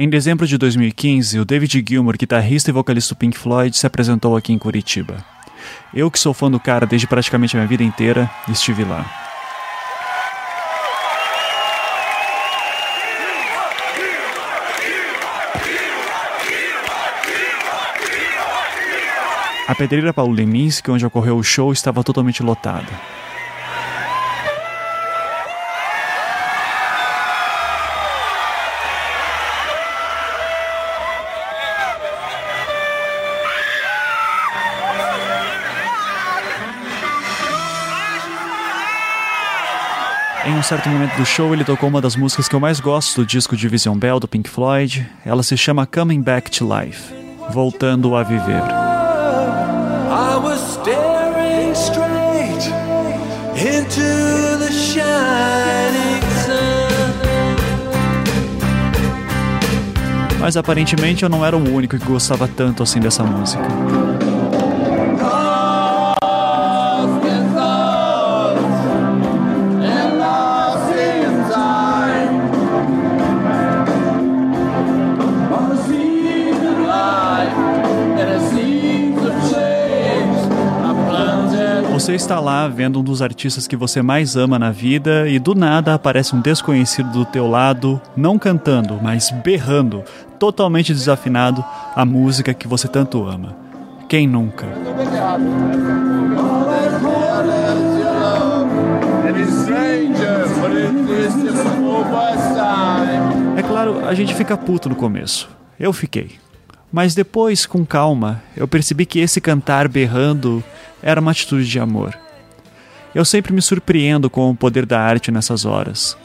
Em dezembro de 2015, o David Gilmour, guitarrista e vocalista do Pink Floyd, se apresentou aqui em Curitiba. Eu, que sou fã do cara desde praticamente a minha vida inteira, estive lá. A pedreira Paulo Leminski, onde ocorreu o show, estava totalmente lotada. Em um certo momento do show, ele tocou uma das músicas que eu mais gosto do disco Division Bell do Pink Floyd. Ela se chama Coming Back to Life Voltando a Viver. I was staring straight into the shining sun. Mas aparentemente eu não era o único que gostava tanto assim dessa música. Você está lá vendo um dos artistas que você mais ama na vida e do nada aparece um desconhecido do teu lado, não cantando, mas berrando, totalmente desafinado, a música que você tanto ama. Quem nunca? É claro, a gente fica puto no começo. Eu fiquei. Mas depois, com calma, eu percebi que esse cantar berrando era uma atitude de amor. Eu sempre me surpreendo com o poder da arte nessas horas.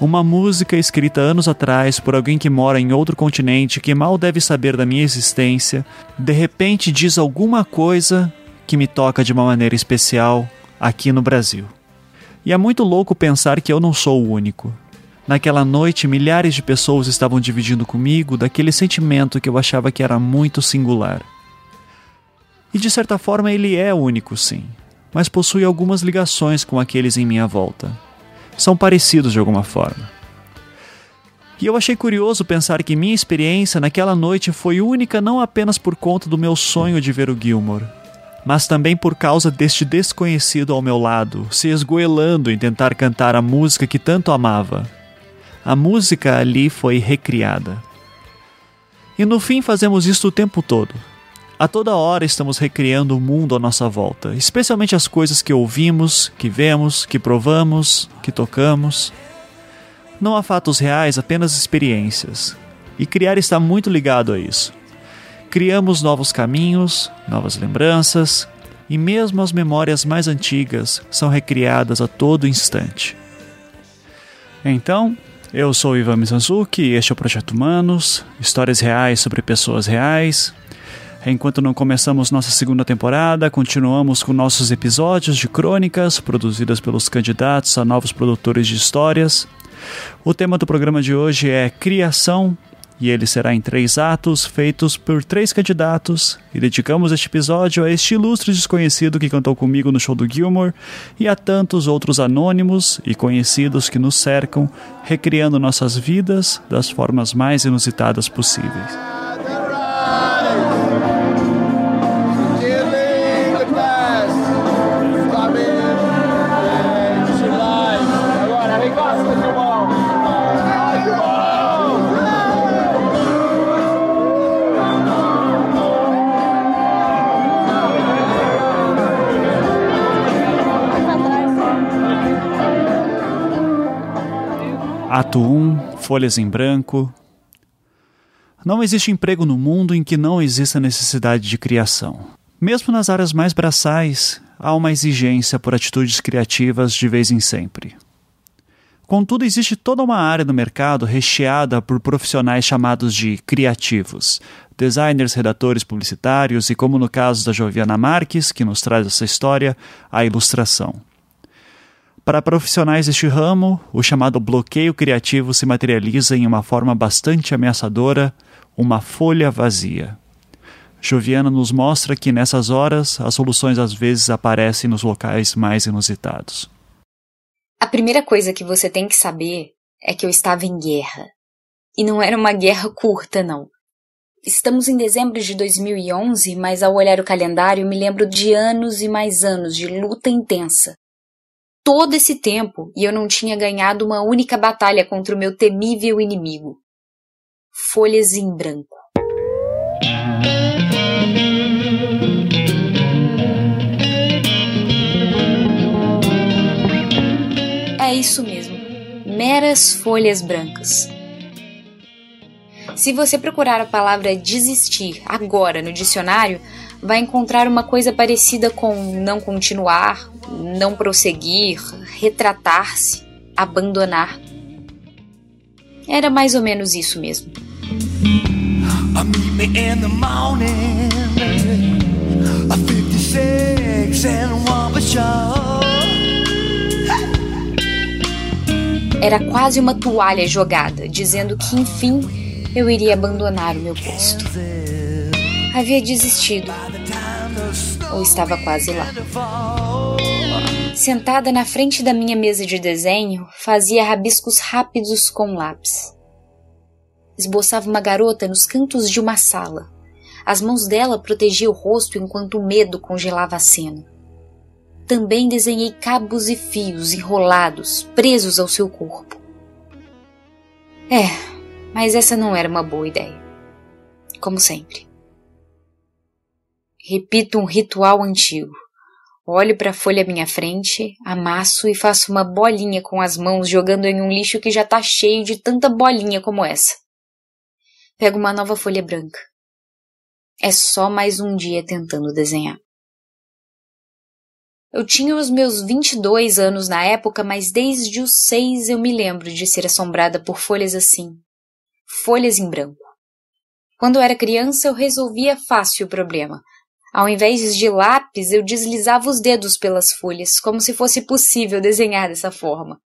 Uma música escrita anos atrás por alguém que mora em outro continente que mal deve saber da minha existência, de repente diz alguma coisa que me toca de uma maneira especial aqui no Brasil. E é muito louco pensar que eu não sou o único. Naquela noite, milhares de pessoas estavam dividindo comigo daquele sentimento que eu achava que era muito singular. E de certa forma ele é único, sim, mas possui algumas ligações com aqueles em minha volta. São parecidos de alguma forma. E eu achei curioso pensar que minha experiência naquela noite foi única não apenas por conta do meu sonho de ver o Gilmore, mas também por causa deste desconhecido ao meu lado, se esgoelando em tentar cantar a música que tanto amava. A música ali foi recriada. E no fim fazemos isto o tempo todo. A toda hora estamos recriando o mundo à nossa volta, especialmente as coisas que ouvimos, que vemos, que provamos, que tocamos. Não há fatos reais, apenas experiências. E criar está muito ligado a isso. Criamos novos caminhos, novas lembranças, e mesmo as memórias mais antigas são recriadas a todo instante. Então, eu sou Ivan Mizanzuki e este é o Projeto Humanos, histórias reais sobre pessoas reais, Enquanto não começamos nossa segunda temporada, continuamos com nossos episódios de crônicas produzidas pelos candidatos a novos produtores de histórias. O tema do programa de hoje é Criação e ele será em três atos, feitos por três candidatos, e dedicamos este episódio a este ilustre desconhecido que cantou comigo no show do Gilmore e a tantos outros anônimos e conhecidos que nos cercam, recriando nossas vidas das formas mais inusitadas possíveis. Ato 1, folhas em branco. Não existe emprego no mundo em que não exista necessidade de criação. Mesmo nas áreas mais braçais, há uma exigência por atitudes criativas de vez em sempre. Contudo, existe toda uma área do mercado recheada por profissionais chamados de criativos, designers, redatores publicitários e, como no caso da Joviana Marques, que nos traz essa história, a ilustração. Para profissionais deste ramo, o chamado bloqueio criativo se materializa em uma forma bastante ameaçadora, uma folha vazia. Joviana nos mostra que nessas horas as soluções às vezes aparecem nos locais mais inusitados. A primeira coisa que você tem que saber é que eu estava em guerra. E não era uma guerra curta, não. Estamos em dezembro de 2011, mas ao olhar o calendário me lembro de anos e mais anos de luta intensa. Todo esse tempo e eu não tinha ganhado uma única batalha contra o meu temível inimigo. Folhas em branco. É isso mesmo, meras folhas brancas. Se você procurar a palavra desistir agora no dicionário, vai encontrar uma coisa parecida com não continuar, não prosseguir, retratar-se, abandonar. Era mais ou menos isso mesmo. Era quase uma toalha jogada, dizendo que enfim eu iria abandonar o meu posto. Havia desistido, ou estava quase lá. Sentada na frente da minha mesa de desenho, fazia rabiscos rápidos com lápis. Esboçava uma garota nos cantos de uma sala. As mãos dela protegiam o rosto enquanto o medo congelava a cena. Também desenhei cabos e fios enrolados, presos ao seu corpo. É, mas essa não era uma boa ideia. Como sempre. Repito um ritual antigo. Olho para a folha à minha frente, amasso e faço uma bolinha com as mãos jogando em um lixo que já está cheio de tanta bolinha como essa. Pego uma nova folha branca. É só mais um dia tentando desenhar. Eu tinha os meus 22 anos na época, mas desde os seis eu me lembro de ser assombrada por folhas assim, folhas em branco. Quando era criança, eu resolvia fácil o problema. Ao invés de lápis, eu deslizava os dedos pelas folhas, como se fosse possível desenhar dessa forma.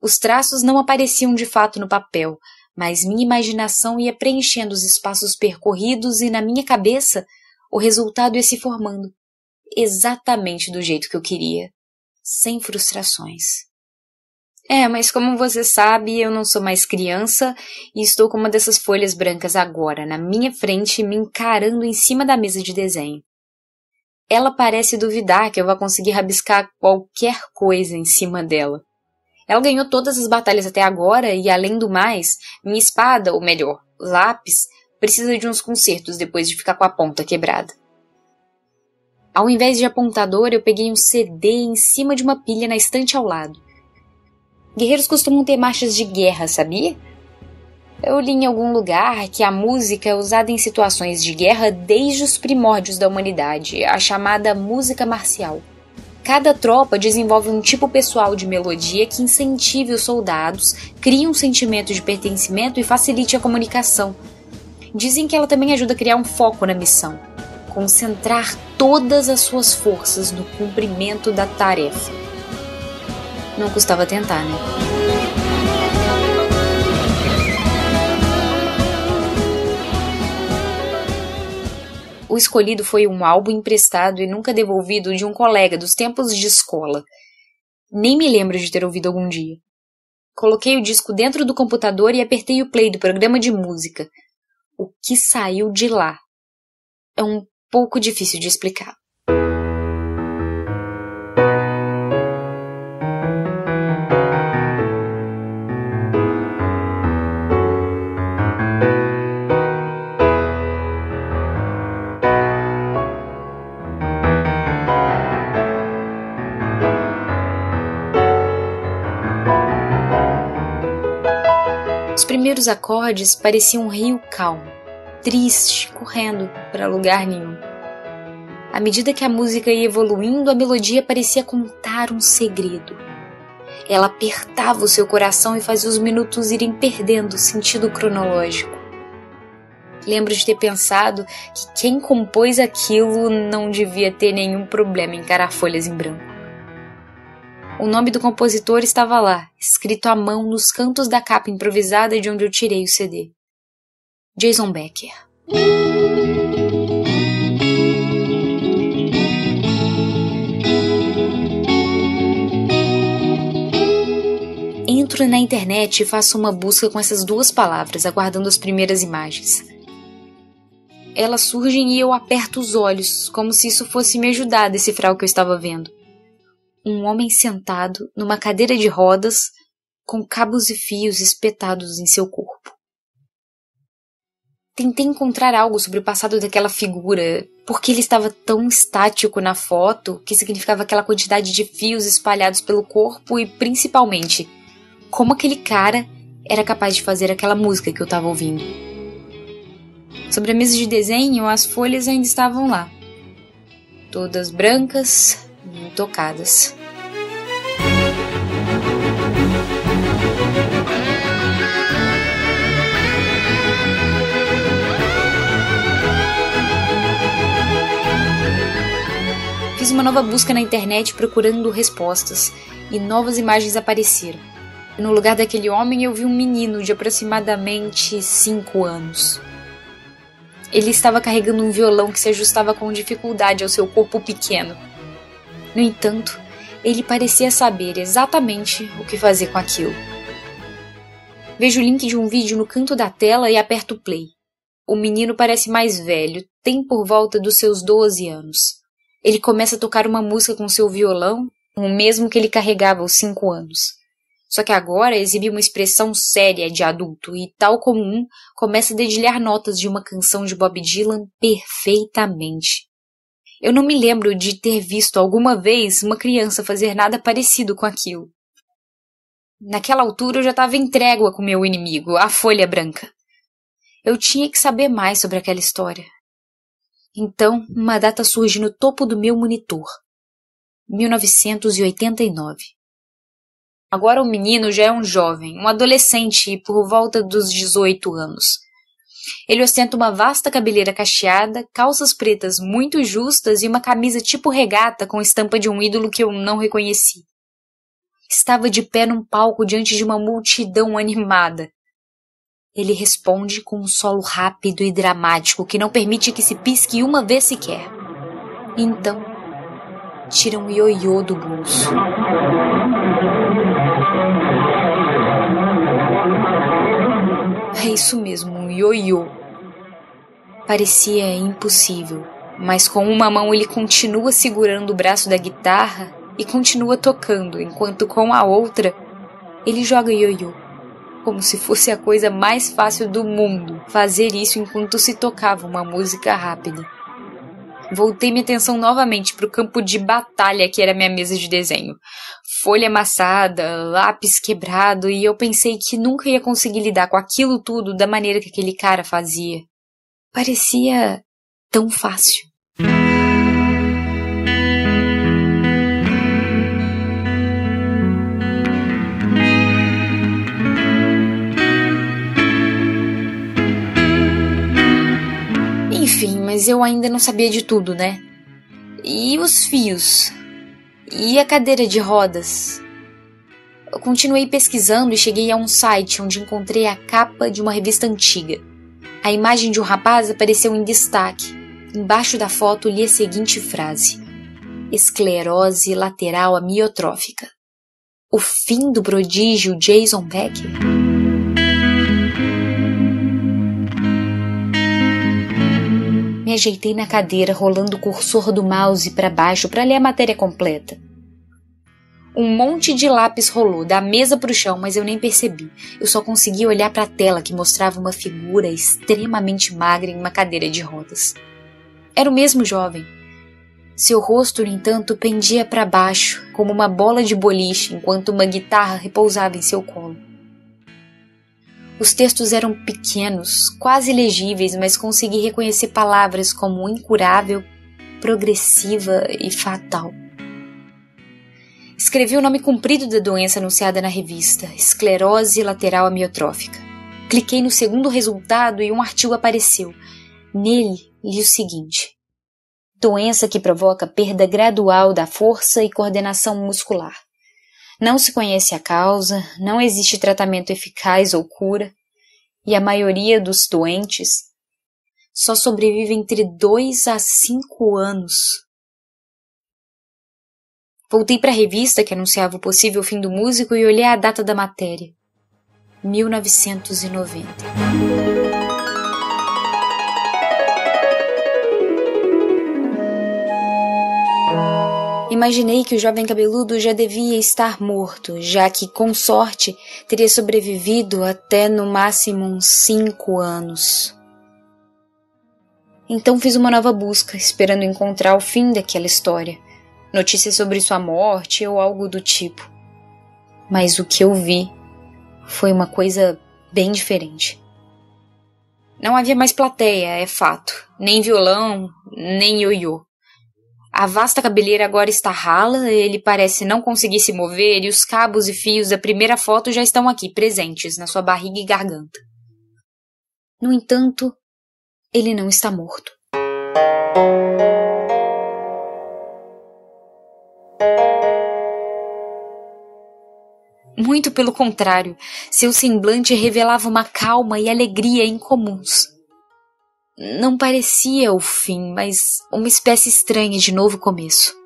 Os traços não apareciam de fato no papel, mas minha imaginação ia preenchendo os espaços percorridos e na minha cabeça o resultado ia se formando, exatamente do jeito que eu queria, sem frustrações. É, mas como você sabe, eu não sou mais criança e estou com uma dessas folhas brancas agora, na minha frente, me encarando em cima da mesa de desenho. Ela parece duvidar que eu vá conseguir rabiscar qualquer coisa em cima dela. Ela ganhou todas as batalhas até agora e, além do mais, minha espada, ou melhor, lápis, precisa de uns consertos depois de ficar com a ponta quebrada. Ao invés de apontador, eu peguei um CD em cima de uma pilha na estante ao lado. Guerreiros costumam ter marchas de guerra, sabia? Eu li em algum lugar que a música é usada em situações de guerra desde os primórdios da humanidade, a chamada música marcial. Cada tropa desenvolve um tipo pessoal de melodia que incentive os soldados, cria um sentimento de pertencimento e facilite a comunicação. Dizem que ela também ajuda a criar um foco na missão, concentrar todas as suas forças no cumprimento da tarefa. Não custava tentar, né? O escolhido foi um álbum emprestado e nunca devolvido de um colega dos tempos de escola. Nem me lembro de ter ouvido algum dia. Coloquei o disco dentro do computador e apertei o play do programa de música. O que saiu de lá? É um pouco difícil de explicar. Primeiros acordes pareciam um rio calmo, triste, correndo para lugar nenhum. À medida que a música ia evoluindo, a melodia parecia contar um segredo. Ela apertava o seu coração e fazia os minutos irem perdendo o sentido cronológico. Lembro de ter pensado que quem compôs aquilo não devia ter nenhum problema em encarar folhas em branco. O nome do compositor estava lá, escrito à mão nos cantos da capa improvisada de onde eu tirei o CD. Jason Becker. entro na internet e faço uma busca com essas duas palavras, aguardando as primeiras imagens. Elas surgem e eu aperto os olhos, como se isso fosse me ajudar a decifrar o que eu estava vendo. Um homem sentado numa cadeira de rodas, com cabos e fios espetados em seu corpo. Tentei encontrar algo sobre o passado daquela figura, porque ele estava tão estático na foto, que significava aquela quantidade de fios espalhados pelo corpo e principalmente como aquele cara era capaz de fazer aquela música que eu estava ouvindo. Sobre a mesa de desenho, as folhas ainda estavam lá, todas brancas e intocadas. Uma nova busca na internet procurando respostas e novas imagens apareceram. No lugar daquele homem eu vi um menino de aproximadamente 5 anos. Ele estava carregando um violão que se ajustava com dificuldade ao seu corpo pequeno. No entanto, ele parecia saber exatamente o que fazer com aquilo. Vejo o link de um vídeo no canto da tela e aperto play. O menino parece mais velho, tem por volta dos seus 12 anos. Ele começa a tocar uma música com seu violão, o mesmo que ele carregava aos cinco anos. Só que agora exibe uma expressão séria de adulto e, tal como um, começa a dedilhar notas de uma canção de Bob Dylan perfeitamente. Eu não me lembro de ter visto alguma vez uma criança fazer nada parecido com aquilo. Naquela altura eu já estava em trégua com meu inimigo, a Folha Branca. Eu tinha que saber mais sobre aquela história. Então, uma data surge no topo do meu monitor. 1989. Agora o menino já é um jovem, um adolescente por volta dos 18 anos. Ele ostenta uma vasta cabeleira cacheada, calças pretas muito justas e uma camisa tipo regata com estampa de um ídolo que eu não reconheci. Estava de pé num palco diante de uma multidão animada, ele responde com um solo rápido e dramático que não permite que se pisque uma vez sequer. Então, tira um ioiô do bolso. É isso mesmo, um ioiô. Parecia impossível, mas com uma mão ele continua segurando o braço da guitarra e continua tocando, enquanto com a outra ele joga ioiô como se fosse a coisa mais fácil do mundo fazer isso enquanto se tocava uma música rápida. Voltei minha atenção novamente para o campo de batalha que era minha mesa de desenho. Folha amassada, lápis quebrado, e eu pensei que nunca ia conseguir lidar com aquilo tudo da maneira que aquele cara fazia. Parecia tão fácil. Mas eu ainda não sabia de tudo, né? E os fios? E a cadeira de rodas? Eu continuei pesquisando e cheguei a um site onde encontrei a capa de uma revista antiga. A imagem de um rapaz apareceu em destaque. Embaixo da foto li a seguinte frase: Esclerose lateral amiotrófica. O fim do prodígio Jason Becker? Me ajeitei na cadeira, rolando o cursor do mouse para baixo para ler a matéria completa. Um monte de lápis rolou da mesa para o chão, mas eu nem percebi. Eu só consegui olhar para a tela que mostrava uma figura extremamente magra em uma cadeira de rodas. Era o mesmo jovem. Seu rosto, no entanto, pendia para baixo, como uma bola de boliche, enquanto uma guitarra repousava em seu colo. Os textos eram pequenos, quase legíveis, mas consegui reconhecer palavras como incurável, progressiva e fatal. Escrevi o nome comprido da doença anunciada na revista, esclerose lateral amiotrófica. Cliquei no segundo resultado e um artigo apareceu. Nele li o seguinte: Doença que provoca perda gradual da força e coordenação muscular. Não se conhece a causa, não existe tratamento eficaz ou cura, e a maioria dos doentes só sobrevive entre 2 a 5 anos. Voltei para a revista que anunciava o possível fim do músico e olhei a data da matéria. 1990. Imaginei que o jovem cabeludo já devia estar morto, já que, com sorte, teria sobrevivido até no máximo uns cinco anos. Então fiz uma nova busca, esperando encontrar o fim daquela história, notícias sobre sua morte ou algo do tipo. Mas o que eu vi foi uma coisa bem diferente. Não havia mais plateia, é fato, nem violão, nem ioiô. A vasta cabeleira agora está rala, ele parece não conseguir se mover e os cabos e fios da primeira foto já estão aqui, presentes, na sua barriga e garganta. No entanto, ele não está morto. Muito pelo contrário, seu semblante revelava uma calma e alegria incomuns. Não parecia o fim, mas uma espécie estranha de novo começo.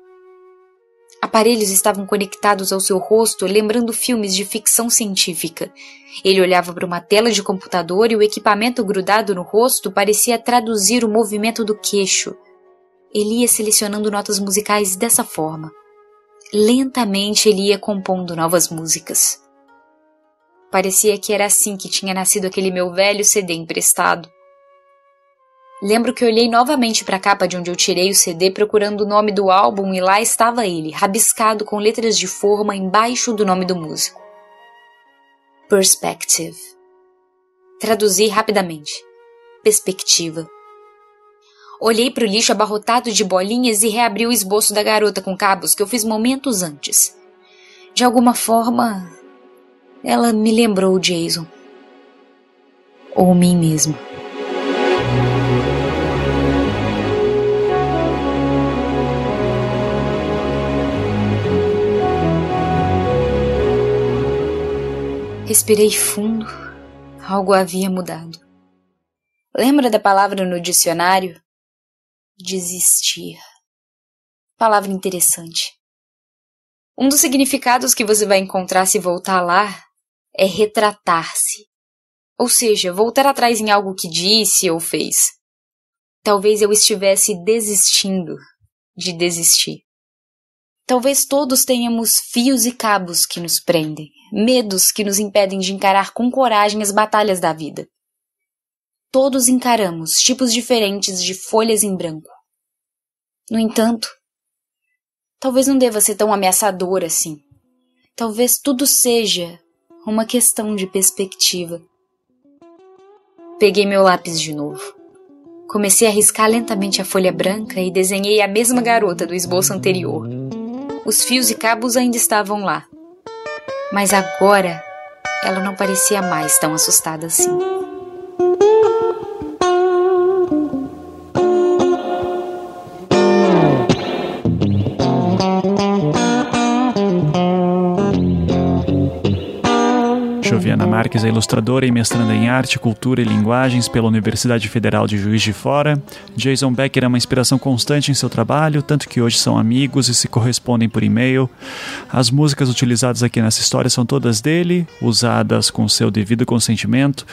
Aparelhos estavam conectados ao seu rosto, lembrando filmes de ficção científica. Ele olhava para uma tela de computador e o equipamento grudado no rosto parecia traduzir o movimento do queixo. Ele ia selecionando notas musicais dessa forma. Lentamente ele ia compondo novas músicas. Parecia que era assim que tinha nascido aquele meu velho CD emprestado. Lembro que olhei novamente para a capa de onde eu tirei o CD procurando o nome do álbum e lá estava ele, rabiscado com letras de forma embaixo do nome do músico. Perspective. Traduzi rapidamente. Perspectiva. Olhei para o lixo abarrotado de bolinhas e reabri o esboço da garota com cabos que eu fiz momentos antes. De alguma forma, ela me lembrou Jason. Ou mim mesmo. Respirei fundo. Algo havia mudado. Lembra da palavra no dicionário? Desistir. Palavra interessante. Um dos significados que você vai encontrar se voltar lá é retratar-se. Ou seja, voltar atrás em algo que disse ou fez. Talvez eu estivesse desistindo de desistir. Talvez todos tenhamos fios e cabos que nos prendem, medos que nos impedem de encarar com coragem as batalhas da vida. Todos encaramos tipos diferentes de folhas em branco. No entanto, talvez não deva ser tão ameaçador assim. Talvez tudo seja uma questão de perspectiva. Peguei meu lápis de novo. Comecei a riscar lentamente a folha branca e desenhei a mesma garota do esboço anterior. Os fios e cabos ainda estavam lá. Mas agora ela não parecia mais tão assustada assim. Marques é ilustradora e mestranda em arte, cultura e linguagens pela Universidade Federal de Juiz de Fora. Jason Becker é uma inspiração constante em seu trabalho, tanto que hoje são amigos e se correspondem por e-mail. As músicas utilizadas aqui nessa história são todas dele, usadas com seu devido consentimento.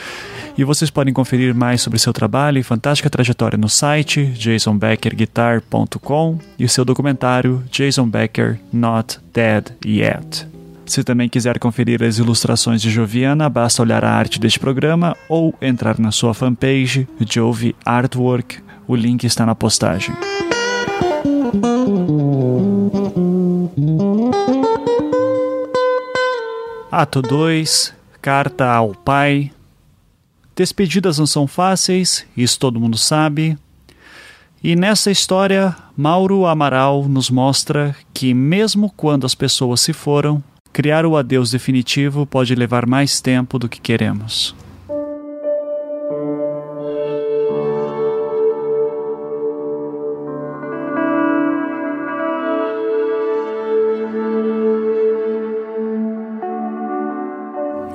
E vocês podem conferir mais sobre seu trabalho e fantástica trajetória no site jasonbeckerguitar.com e seu documentário Jason Becker Not Dead Yet. Se também quiser conferir as ilustrações de Joviana, basta olhar a arte deste programa ou entrar na sua fanpage Jove Artwork. O link está na postagem. Ato 2 Carta ao Pai. Despedidas não são fáceis, isso todo mundo sabe. E nessa história, Mauro Amaral nos mostra que, mesmo quando as pessoas se foram, Criar o adeus definitivo pode levar mais tempo do que queremos.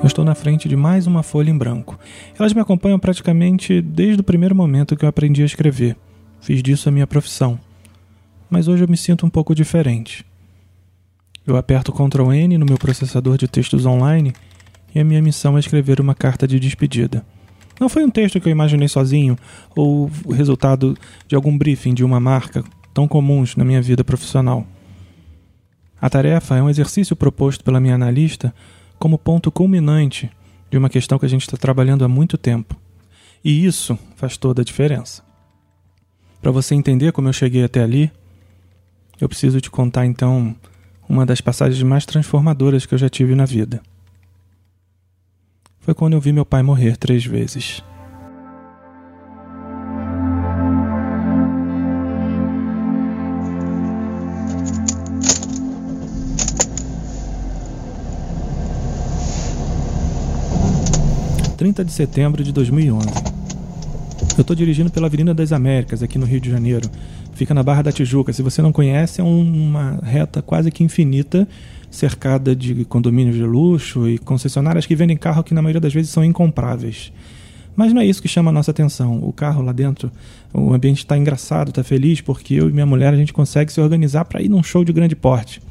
Eu estou na frente de mais uma folha em branco. Elas me acompanham praticamente desde o primeiro momento que eu aprendi a escrever. Fiz disso a minha profissão. Mas hoje eu me sinto um pouco diferente. Eu aperto Ctrl N no meu processador de textos online e a minha missão é escrever uma carta de despedida. Não foi um texto que eu imaginei sozinho ou o resultado de algum briefing de uma marca tão comuns na minha vida profissional. A tarefa é um exercício proposto pela minha analista como ponto culminante de uma questão que a gente está trabalhando há muito tempo. E isso faz toda a diferença. Para você entender como eu cheguei até ali, eu preciso te contar então uma das passagens mais transformadoras que eu já tive na vida. Foi quando eu vi meu pai morrer três vezes. Trinta de setembro de 2011. Eu estou dirigindo pela Avenida das Américas, aqui no Rio de Janeiro, fica na Barra da Tijuca. Se você não conhece, é uma reta quase que infinita, cercada de condomínios de luxo e concessionárias que vendem carro que na maioria das vezes são incompráveis. Mas não é isso que chama a nossa atenção. O carro lá dentro, o ambiente está engraçado, está feliz, porque eu e minha mulher a gente consegue se organizar para ir num show de grande porte.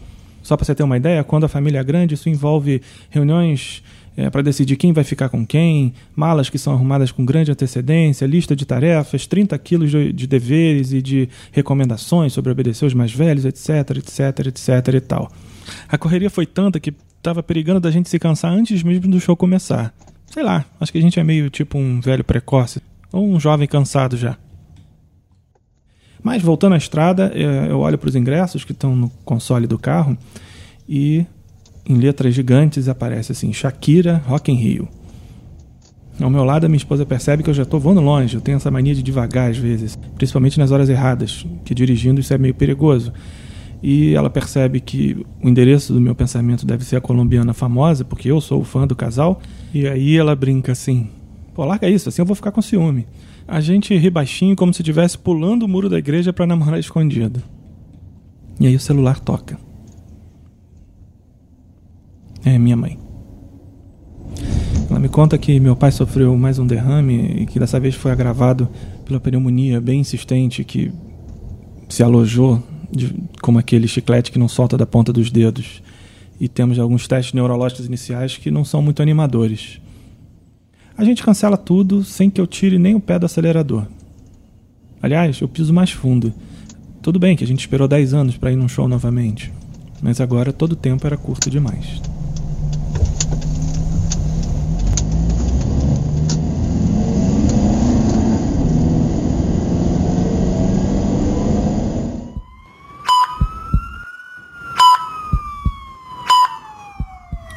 Só para você ter uma ideia, quando a família é grande, isso envolve reuniões é, para decidir quem vai ficar com quem, malas que são arrumadas com grande antecedência, lista de tarefas, 30 quilos de, de deveres e de recomendações sobre obedecer os mais velhos, etc, etc, etc e tal. A correria foi tanta que estava perigando da gente se cansar antes mesmo do show começar. Sei lá, acho que a gente é meio tipo um velho precoce, ou um jovem cansado já. Mas voltando à estrada, é, eu olho para os ingressos que estão no console do carro e em letras gigantes aparece assim: Shakira Rock in Rio. Ao meu lado, a minha esposa percebe que eu já estou voando longe. Eu tenho essa mania de devagar às vezes, principalmente nas horas erradas, que dirigindo isso é meio perigoso. E ela percebe que o endereço do meu pensamento deve ser a colombiana famosa, porque eu sou o fã do casal. E aí ela brinca assim: pô, larga isso, assim eu vou ficar com ciúme. A gente ri baixinho como se estivesse pulando o muro da igreja para namorar escondido. E aí o celular toca. É minha mãe. Ela me conta que meu pai sofreu mais um derrame e que dessa vez foi agravado pela pneumonia bem insistente que se alojou de, como aquele chiclete que não solta da ponta dos dedos. E temos alguns testes neurológicos iniciais que não são muito animadores. A gente cancela tudo sem que eu tire nem o pé do acelerador. Aliás, eu piso mais fundo. Tudo bem que a gente esperou 10 anos para ir num show novamente, mas agora todo o tempo era curto demais.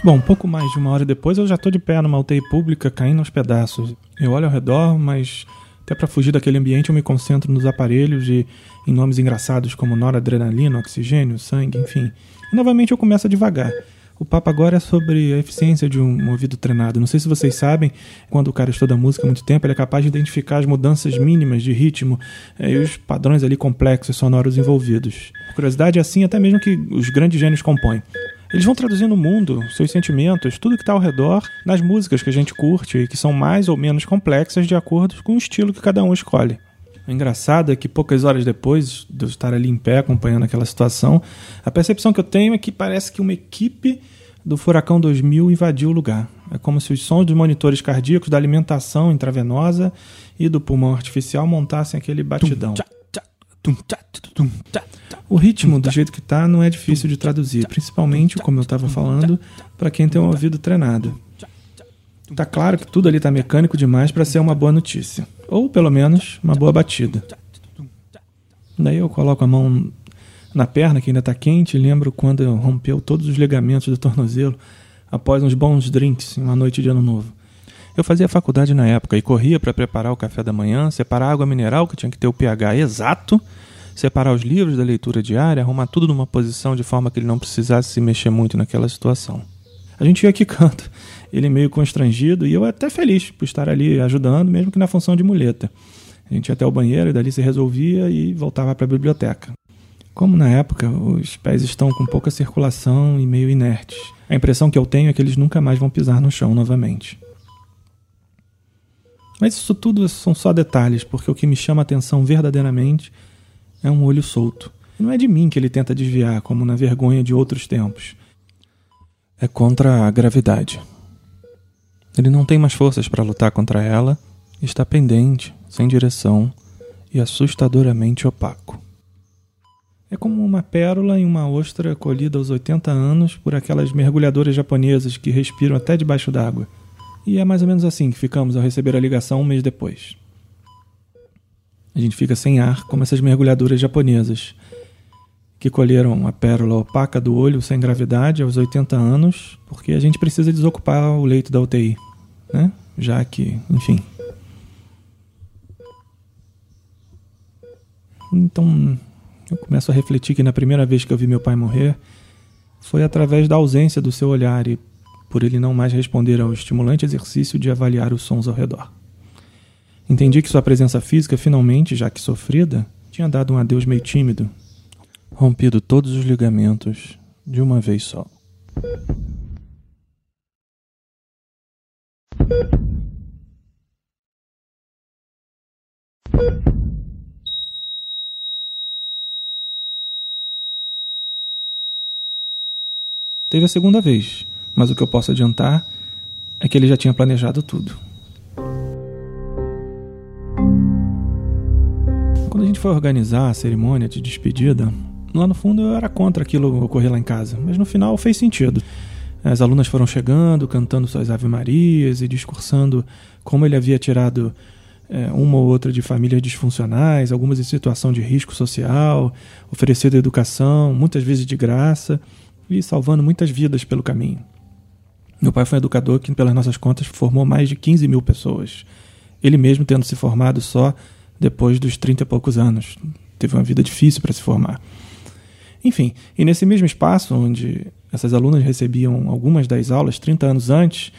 Bom, pouco mais de uma hora depois eu já estou de pé numa UTI pública caindo aos pedaços. Eu olho ao redor, mas até para fugir daquele ambiente eu me concentro nos aparelhos e em nomes engraçados como noradrenalina, oxigênio, sangue, enfim. E novamente eu começo a devagar. O papo agora é sobre a eficiência de um ouvido treinado. Não sei se vocês sabem, quando o cara estuda música há muito tempo, ele é capaz de identificar as mudanças mínimas de ritmo eh, e os padrões ali complexos sonoros envolvidos. Por curiosidade, é assim até mesmo que os grandes gênios compõem. Eles vão traduzindo o mundo, seus sentimentos, tudo que está ao redor, nas músicas que a gente curte e que são mais ou menos complexas de acordo com o estilo que cada um escolhe. O engraçado é que poucas horas depois de eu estar ali em pé acompanhando aquela situação, a percepção que eu tenho é que parece que uma equipe do Furacão 2000 invadiu o lugar. É como se os sons dos monitores cardíacos, da alimentação intravenosa e do pulmão artificial montassem aquele batidão. O ritmo, do jeito que tá, não é difícil de traduzir, principalmente, como eu estava falando, para quem tem um ouvido treinado. Tá. Claro que tudo ali tá mecânico demais para ser uma boa notícia, ou pelo menos uma boa batida. Daí eu coloco a mão na perna que ainda tá quente e lembro quando rompeu todos os ligamentos do tornozelo após uns bons drinks em uma noite de ano novo. Eu fazia faculdade na época e corria para preparar o café da manhã, separar água mineral que tinha que ter o pH exato separar os livros da leitura diária, arrumar tudo numa posição de forma que ele não precisasse se mexer muito naquela situação. A gente ia canto, ele meio constrangido e eu até feliz por estar ali ajudando, mesmo que na função de muleta. A gente ia até o banheiro e dali se resolvia e voltava para a biblioteca. Como na época os pés estão com pouca circulação e meio inertes, a impressão que eu tenho é que eles nunca mais vão pisar no chão novamente. Mas isso tudo são só detalhes, porque o que me chama a atenção verdadeiramente é um olho solto. Não é de mim que ele tenta desviar, como na vergonha de outros tempos. É contra a gravidade. Ele não tem mais forças para lutar contra ela, está pendente, sem direção e assustadoramente opaco. É como uma pérola em uma ostra colhida aos 80 anos por aquelas mergulhadoras japonesas que respiram até debaixo d'água. E é mais ou menos assim que ficamos ao receber a ligação um mês depois. A gente fica sem ar, como essas mergulhadoras japonesas, que colheram a pérola opaca do olho sem gravidade aos 80 anos, porque a gente precisa desocupar o leito da UTI, né? Já que, enfim. Então, eu começo a refletir que na primeira vez que eu vi meu pai morrer, foi através da ausência do seu olhar e por ele não mais responder ao estimulante exercício de avaliar os sons ao redor. Entendi que sua presença física, finalmente, já que sofrida, tinha dado um adeus meio tímido, rompido todos os ligamentos de uma vez só. Teve a segunda vez, mas o que eu posso adiantar é que ele já tinha planejado tudo. Quando a gente foi organizar a cerimônia de despedida, lá no fundo eu era contra aquilo ocorrer lá em casa, mas no final fez sentido. As alunas foram chegando, cantando suas ave-marias e discursando como ele havia tirado é, uma ou outra de famílias disfuncionais, algumas em situação de risco social, oferecido educação, muitas vezes de graça, e salvando muitas vidas pelo caminho. Meu pai foi um educador que, pelas nossas contas, formou mais de 15 mil pessoas. Ele mesmo tendo se formado só depois dos 30 e poucos anos. Teve uma vida difícil para se formar. Enfim, e nesse mesmo espaço onde essas alunas recebiam algumas das aulas 30 anos antes,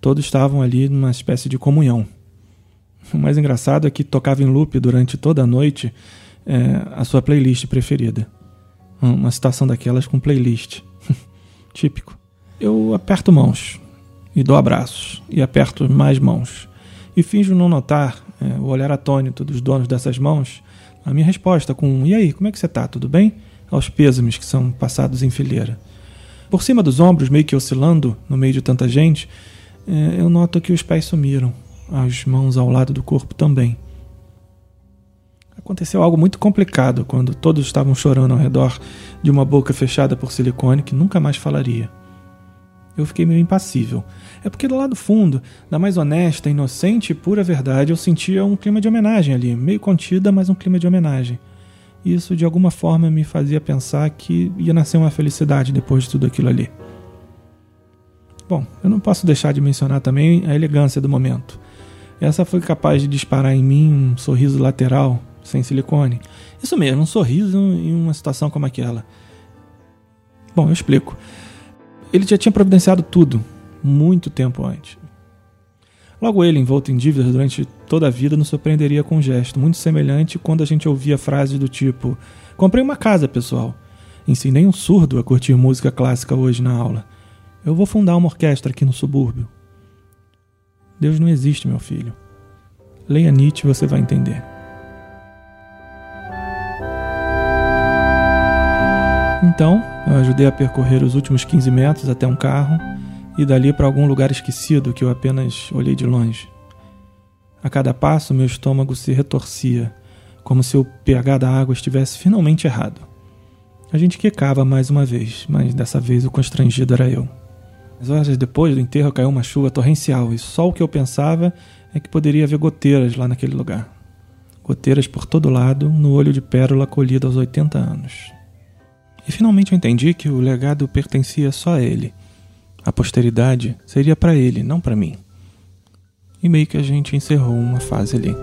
todos estavam ali numa espécie de comunhão. O mais engraçado é que tocava em loop durante toda a noite é, a sua playlist preferida. Uma citação daquelas com playlist. Típico. Eu aperto mãos e dou abraços e aperto mais mãos e finjo não notar é, o olhar atônito dos donos dessas mãos. A minha resposta com e aí, como é que você está? Tudo bem? aos pêsames que são passados em fileira. Por cima dos ombros, meio que oscilando no meio de tanta gente, é, eu noto que os pés sumiram, as mãos ao lado do corpo também. Aconteceu algo muito complicado quando todos estavam chorando ao redor de uma boca fechada por silicone que nunca mais falaria. Eu fiquei meio impassível. É porque do lado fundo, da mais honesta, inocente e pura verdade, eu sentia um clima de homenagem ali, meio contida, mas um clima de homenagem isso de alguma forma me fazia pensar que ia nascer uma felicidade depois de tudo aquilo ali. Bom, eu não posso deixar de mencionar também a elegância do momento. Essa foi capaz de disparar em mim um sorriso lateral, sem silicone. Isso mesmo, um sorriso em uma situação como aquela. Bom, eu explico. Ele já tinha providenciado tudo, muito tempo antes. Logo ele, envolto em dívidas durante toda a vida, nos surpreenderia com um gesto muito semelhante quando a gente ouvia frases do tipo: Comprei uma casa, pessoal. Ensinei um surdo a curtir música clássica hoje na aula. Eu vou fundar uma orquestra aqui no subúrbio. Deus não existe, meu filho. Leia Nietzsche e você vai entender. Então, eu ajudei a percorrer os últimos 15 metros até um carro e dali para algum lugar esquecido que eu apenas olhei de longe. A cada passo, meu estômago se retorcia, como se o pH da água estivesse finalmente errado. A gente quicava mais uma vez, mas dessa vez o constrangido era eu. As horas depois do enterro caiu uma chuva torrencial e só o que eu pensava é que poderia haver goteiras lá naquele lugar. Goteiras por todo lado, no olho de pérola colhido aos 80 anos. E finalmente eu entendi que o legado pertencia só a ele a posteridade seria para ele, não para mim. E meio que a gente encerrou uma fase ali.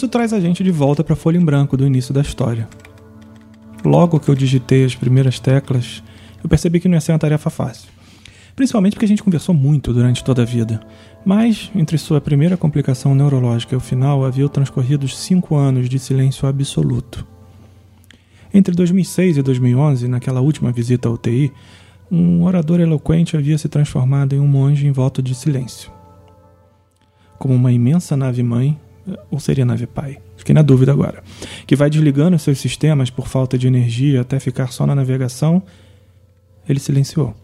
Isso traz a gente de volta para a folha em branco do início da história. Logo que eu digitei as primeiras teclas, eu percebi que não ia ser uma tarefa fácil. Principalmente porque a gente conversou muito durante toda a vida. Mas, entre sua primeira complicação neurológica e o final, havia transcorrido cinco anos de silêncio absoluto. Entre 2006 e 2011, naquela última visita à UTI, um orador eloquente havia se transformado em um monge em voto de silêncio. Como uma imensa nave-mãe, ou seria nave-pai? Fiquei na dúvida agora. Que vai desligando seus sistemas por falta de energia até ficar só na navegação, ele silenciou.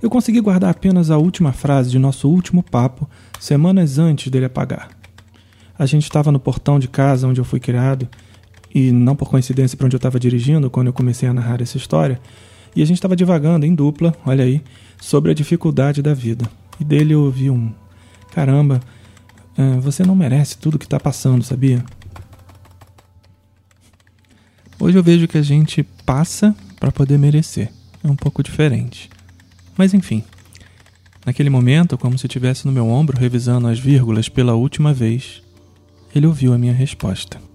Eu consegui guardar apenas a última frase de nosso último papo, semanas antes dele apagar. A gente estava no portão de casa onde eu fui criado, e não por coincidência para onde eu estava dirigindo quando eu comecei a narrar essa história, e a gente estava divagando em dupla, olha aí, sobre a dificuldade da vida. E dele eu ouvi um: Caramba, é, você não merece tudo que está passando, sabia? Hoje eu vejo que a gente passa para poder merecer. É um pouco diferente. Mas enfim. Naquele momento, como se estivesse no meu ombro revisando as vírgulas pela última vez, ele ouviu a minha resposta.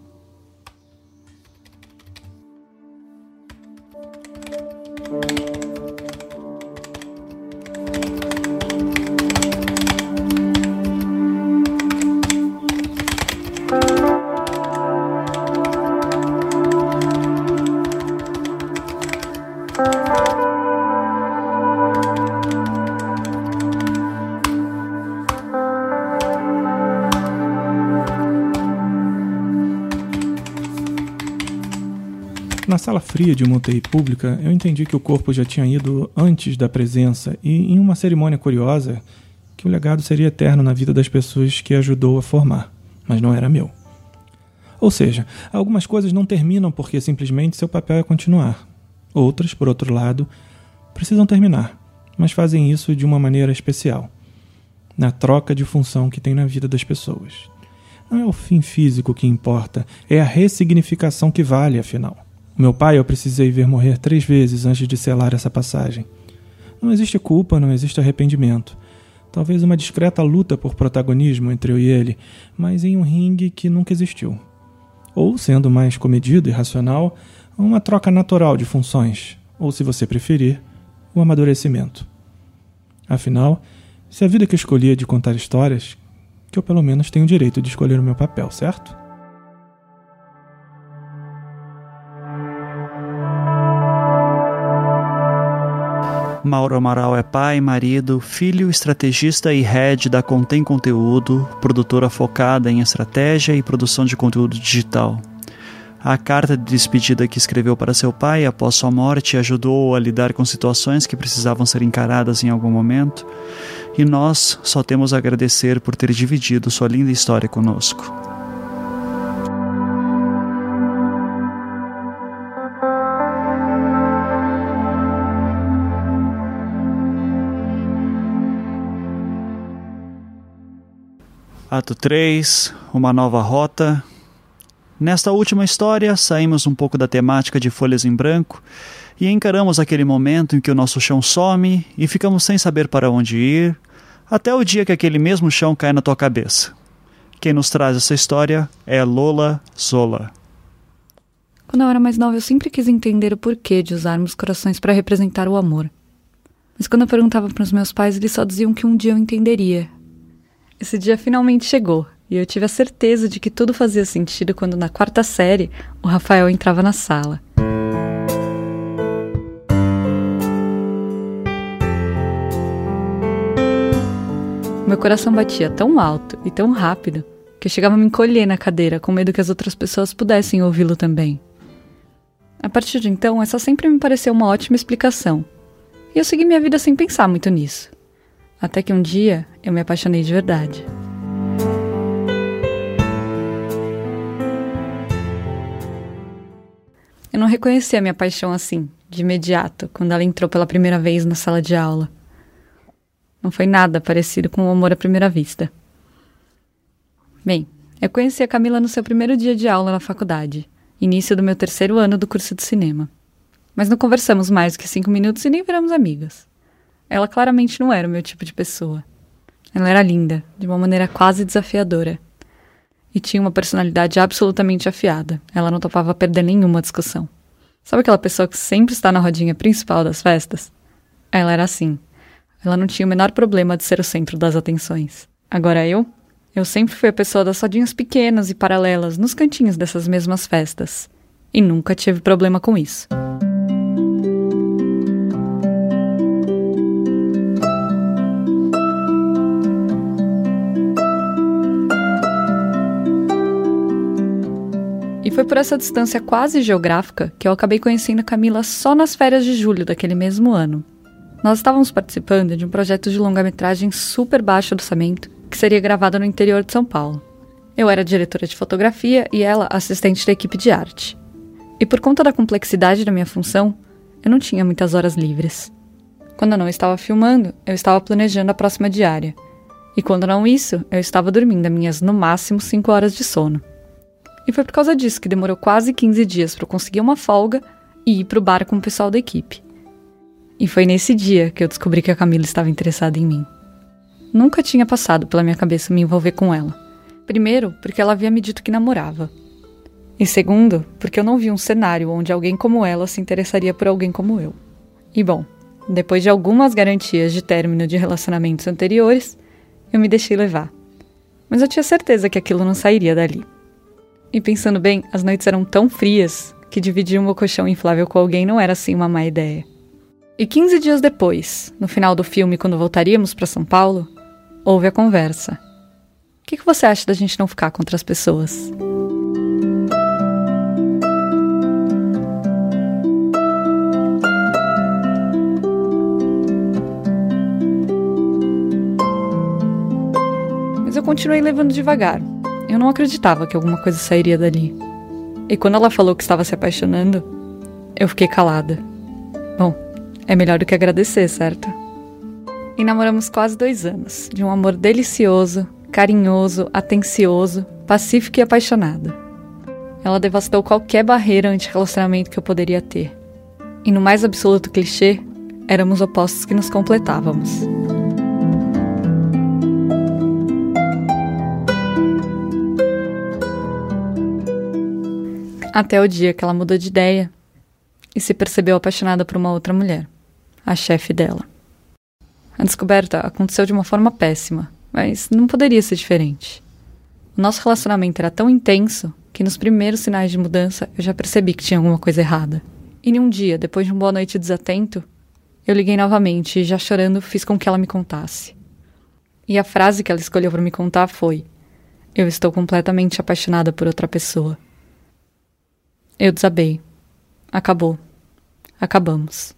Na sala fria de uma UTI pública, eu entendi que o corpo já tinha ido antes da presença e, em uma cerimônia curiosa, que o legado seria eterno na vida das pessoas que ajudou a formar, mas não era meu. Ou seja, algumas coisas não terminam porque simplesmente seu papel é continuar. Outras, por outro lado, precisam terminar, mas fazem isso de uma maneira especial na troca de função que tem na vida das pessoas. Não é o fim físico que importa, é a ressignificação que vale, afinal. O meu pai eu precisei ver morrer três vezes antes de selar essa passagem. Não existe culpa, não existe arrependimento. Talvez uma discreta luta por protagonismo entre eu e ele, mas em um ringue que nunca existiu. Ou, sendo mais comedido e racional, uma troca natural de funções, ou, se você preferir, o amadurecimento. Afinal, se a vida que escolhi é de contar histórias, que eu pelo menos tenho o direito de escolher o meu papel, certo? Mauro Amaral é pai, marido, filho, estrategista e head da Contém Conteúdo, produtora focada em estratégia e produção de conteúdo digital. A carta de despedida que escreveu para seu pai após sua morte ajudou a lidar com situações que precisavam ser encaradas em algum momento, e nós só temos a agradecer por ter dividido sua linda história conosco. Ato 3 Uma nova rota. Nesta última história, saímos um pouco da temática de folhas em branco e encaramos aquele momento em que o nosso chão some e ficamos sem saber para onde ir, até o dia que aquele mesmo chão cai na tua cabeça. Quem nos traz essa história é Lola Zola. Quando eu era mais nova, eu sempre quis entender o porquê de usarmos corações para representar o amor. Mas quando eu perguntava para os meus pais, eles só diziam que um dia eu entenderia, esse dia finalmente chegou e eu tive a certeza de que tudo fazia sentido quando, na quarta série, o Rafael entrava na sala. Meu coração batia tão alto e tão rápido que eu chegava a me encolher na cadeira com medo que as outras pessoas pudessem ouvi-lo também. A partir de então, essa sempre me pareceu uma ótima explicação. E eu segui minha vida sem pensar muito nisso. Até que um dia eu me apaixonei de verdade. Eu não reconheci a minha paixão assim, de imediato, quando ela entrou pela primeira vez na sala de aula. Não foi nada parecido com o amor à primeira vista. Bem, eu conheci a Camila no seu primeiro dia de aula na faculdade, início do meu terceiro ano do curso de cinema. Mas não conversamos mais que cinco minutos e nem viramos amigas. Ela claramente não era o meu tipo de pessoa. Ela era linda, de uma maneira quase desafiadora. e tinha uma personalidade absolutamente afiada. Ela não topava perder nenhuma discussão. Sabe aquela pessoa que sempre está na rodinha principal das festas? Ela era assim. Ela não tinha o menor problema de ser o centro das atenções. Agora eu? Eu sempre fui a pessoa das rodinhas pequenas e paralelas nos cantinhos dessas mesmas festas. E nunca tive problema com isso. Foi por essa distância quase geográfica que eu acabei conhecendo Camila só nas férias de julho daquele mesmo ano. Nós estávamos participando de um projeto de longa-metragem super baixo orçamento que seria gravado no interior de São Paulo. Eu era diretora de fotografia e ela assistente da equipe de arte. E por conta da complexidade da minha função, eu não tinha muitas horas livres. Quando eu não estava filmando, eu estava planejando a próxima diária. E quando não isso, eu estava dormindo as minhas no máximo 5 horas de sono. E foi por causa disso que demorou quase 15 dias para eu conseguir uma folga e ir para o bar com o pessoal da equipe. E foi nesse dia que eu descobri que a Camila estava interessada em mim. Nunca tinha passado pela minha cabeça me envolver com ela. Primeiro, porque ela havia me dito que namorava. E segundo, porque eu não vi um cenário onde alguém como ela se interessaria por alguém como eu. E bom, depois de algumas garantias de término de relacionamentos anteriores, eu me deixei levar. Mas eu tinha certeza que aquilo não sairia dali. E pensando bem, as noites eram tão frias que dividir um colchão inflável com alguém não era assim uma má ideia. E 15 dias depois, no final do filme, quando voltaríamos para São Paulo, houve a conversa. O que, que você acha da gente não ficar contra as pessoas? Mas eu continuei levando devagar. Eu não acreditava que alguma coisa sairia dali. E quando ela falou que estava se apaixonando, eu fiquei calada. Bom, é melhor do que agradecer, certo? E namoramos quase dois anos, de um amor delicioso, carinhoso, atencioso, pacífico e apaixonado. Ela devastou qualquer barreira anti-relacionamento que eu poderia ter. E no mais absoluto clichê, éramos opostos que nos completávamos. Até o dia que ela mudou de ideia e se percebeu apaixonada por uma outra mulher, a chefe dela. A descoberta aconteceu de uma forma péssima, mas não poderia ser diferente. O nosso relacionamento era tão intenso que nos primeiros sinais de mudança eu já percebi que tinha alguma coisa errada. E num dia, depois de uma boa noite desatento, eu liguei novamente e, já chorando, fiz com que ela me contasse. E a frase que ela escolheu para me contar foi: Eu estou completamente apaixonada por outra pessoa. Eu desabei. Acabou. Acabamos.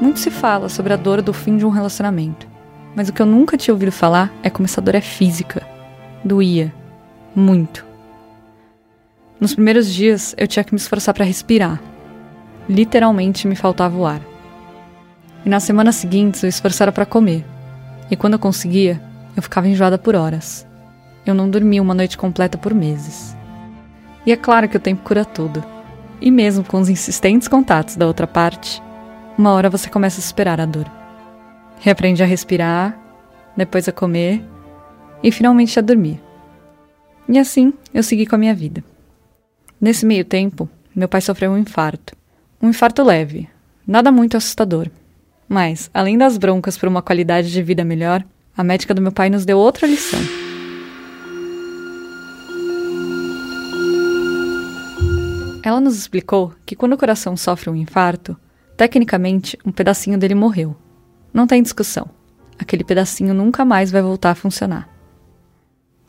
Muito se fala sobre a dor do fim de um relacionamento, mas o que eu nunca tinha ouvido falar é como essa dor é física. Doía. Muito. Nos primeiros dias eu tinha que me esforçar para respirar. Literalmente me faltava o ar. E nas semanas seguintes eu esforçara para comer e quando eu conseguia, eu ficava enjoada por horas. Eu não dormia uma noite completa por meses. E é claro que o tempo cura tudo. E mesmo com os insistentes contatos da outra parte, uma hora você começa a superar a dor. Reaprende a respirar, depois a comer e finalmente a dormir. E assim eu segui com a minha vida. Nesse meio tempo, meu pai sofreu um infarto. Um infarto leve, nada muito assustador. Mas, além das broncas por uma qualidade de vida melhor, a médica do meu pai nos deu outra lição. Ela nos explicou que quando o coração sofre um infarto, tecnicamente um pedacinho dele morreu. Não tem discussão. Aquele pedacinho nunca mais vai voltar a funcionar.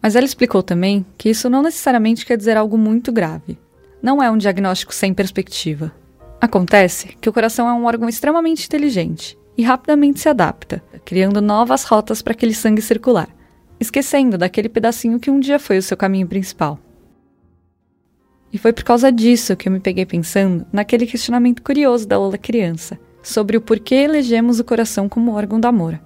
Mas ela explicou também que isso não necessariamente quer dizer algo muito grave. Não é um diagnóstico sem perspectiva. Acontece que o coração é um órgão extremamente inteligente e rapidamente se adapta, criando novas rotas para aquele sangue circular, esquecendo daquele pedacinho que um dia foi o seu caminho principal. E foi por causa disso que eu me peguei pensando naquele questionamento curioso da Lola criança, sobre o porquê elegemos o coração como órgão da amor.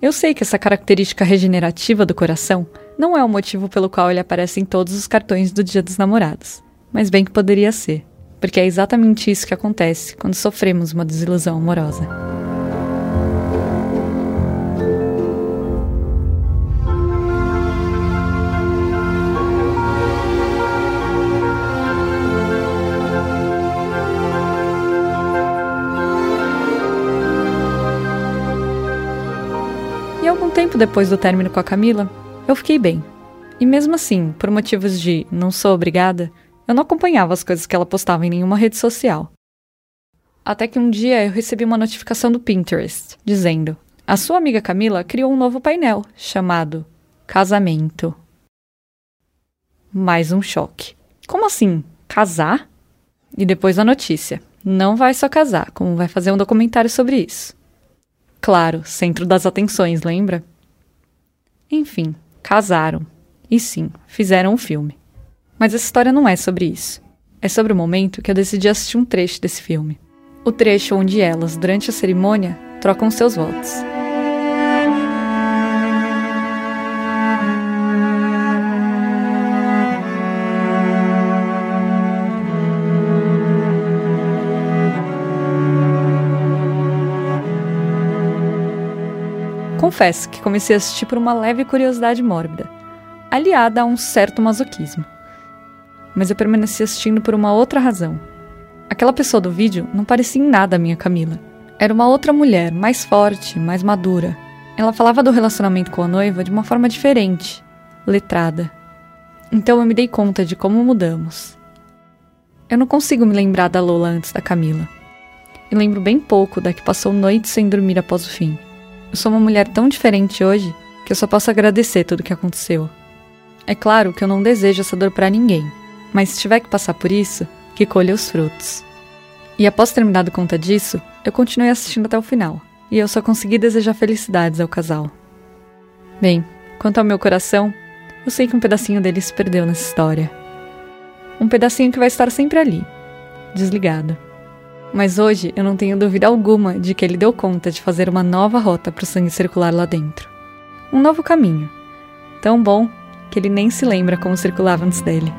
Eu sei que essa característica regenerativa do coração não é o motivo pelo qual ele aparece em todos os cartões do Dia dos Namorados, mas bem que poderia ser porque é exatamente isso que acontece quando sofremos uma desilusão amorosa. E algum tempo depois do término com a Camila, eu fiquei bem. E mesmo assim, por motivos de não sou obrigada, eu não acompanhava as coisas que ela postava em nenhuma rede social. Até que um dia eu recebi uma notificação do Pinterest dizendo: A sua amiga Camila criou um novo painel chamado Casamento. Mais um choque. Como assim? Casar? E depois a notícia: Não vai só casar, como vai fazer um documentário sobre isso. Claro, centro das atenções, lembra? Enfim, casaram. E sim, fizeram um filme. Mas essa história não é sobre isso. É sobre o momento que eu decidi assistir um trecho desse filme o trecho onde elas, durante a cerimônia, trocam seus votos. Confesso que comecei a assistir por uma leve curiosidade mórbida, aliada a um certo masoquismo. Mas eu permaneci assistindo por uma outra razão Aquela pessoa do vídeo não parecia em nada a minha Camila. Era uma outra mulher, mais forte, mais madura. Ela falava do relacionamento com a noiva de uma forma diferente, letrada. Então eu me dei conta de como mudamos. Eu não consigo me lembrar da Lola antes da Camila. E lembro bem pouco da que passou noites sem dormir após o fim. Eu sou uma mulher tão diferente hoje que eu só posso agradecer tudo o que aconteceu. É claro que eu não desejo essa dor para ninguém, mas se tiver que passar por isso, que colha os frutos. E após ter me dado conta disso, eu continuei assistindo até o final, e eu só consegui desejar felicidades ao casal. Bem, quanto ao meu coração, eu sei que um pedacinho dele se perdeu nessa história. Um pedacinho que vai estar sempre ali, desligado. Mas hoje eu não tenho dúvida alguma de que ele deu conta de fazer uma nova rota para o sangue circular lá dentro. Um novo caminho. Tão bom que ele nem se lembra como circulava antes dele.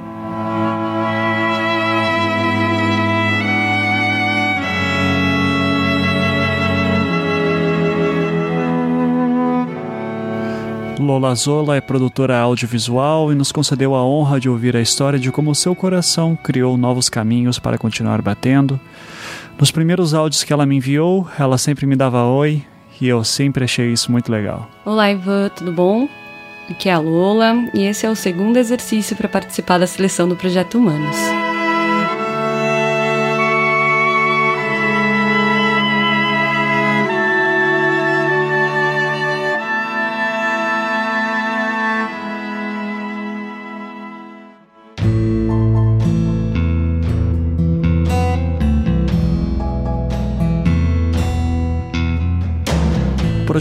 Lola Zola é produtora audiovisual e nos concedeu a honra de ouvir a história de como seu coração criou novos caminhos para continuar batendo. Nos primeiros áudios que ela me enviou, ela sempre me dava oi e eu sempre achei isso muito legal. Olá, Ivan, tudo bom? Aqui é a Lola e esse é o segundo exercício para participar da seleção do Projeto Humanos.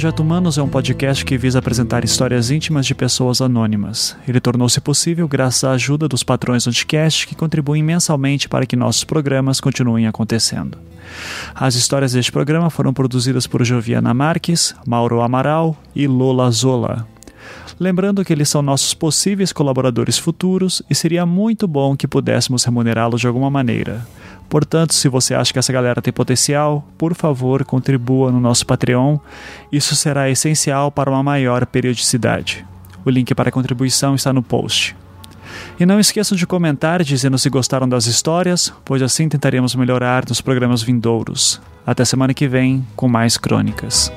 Projeto Humanos é um podcast que visa apresentar histórias íntimas de pessoas anônimas. Ele tornou-se possível graças à ajuda dos patrões do podcast que contribuem mensalmente para que nossos programas continuem acontecendo. As histórias deste programa foram produzidas por Joviana Marques, Mauro Amaral e Lola Zola. Lembrando que eles são nossos possíveis colaboradores futuros e seria muito bom que pudéssemos remunerá-los de alguma maneira. Portanto, se você acha que essa galera tem potencial, por favor, contribua no nosso Patreon. Isso será essencial para uma maior periodicidade. O link para a contribuição está no post. E não esqueçam de comentar dizendo se gostaram das histórias, pois assim tentaremos melhorar nos programas vindouros. Até semana que vem com mais crônicas.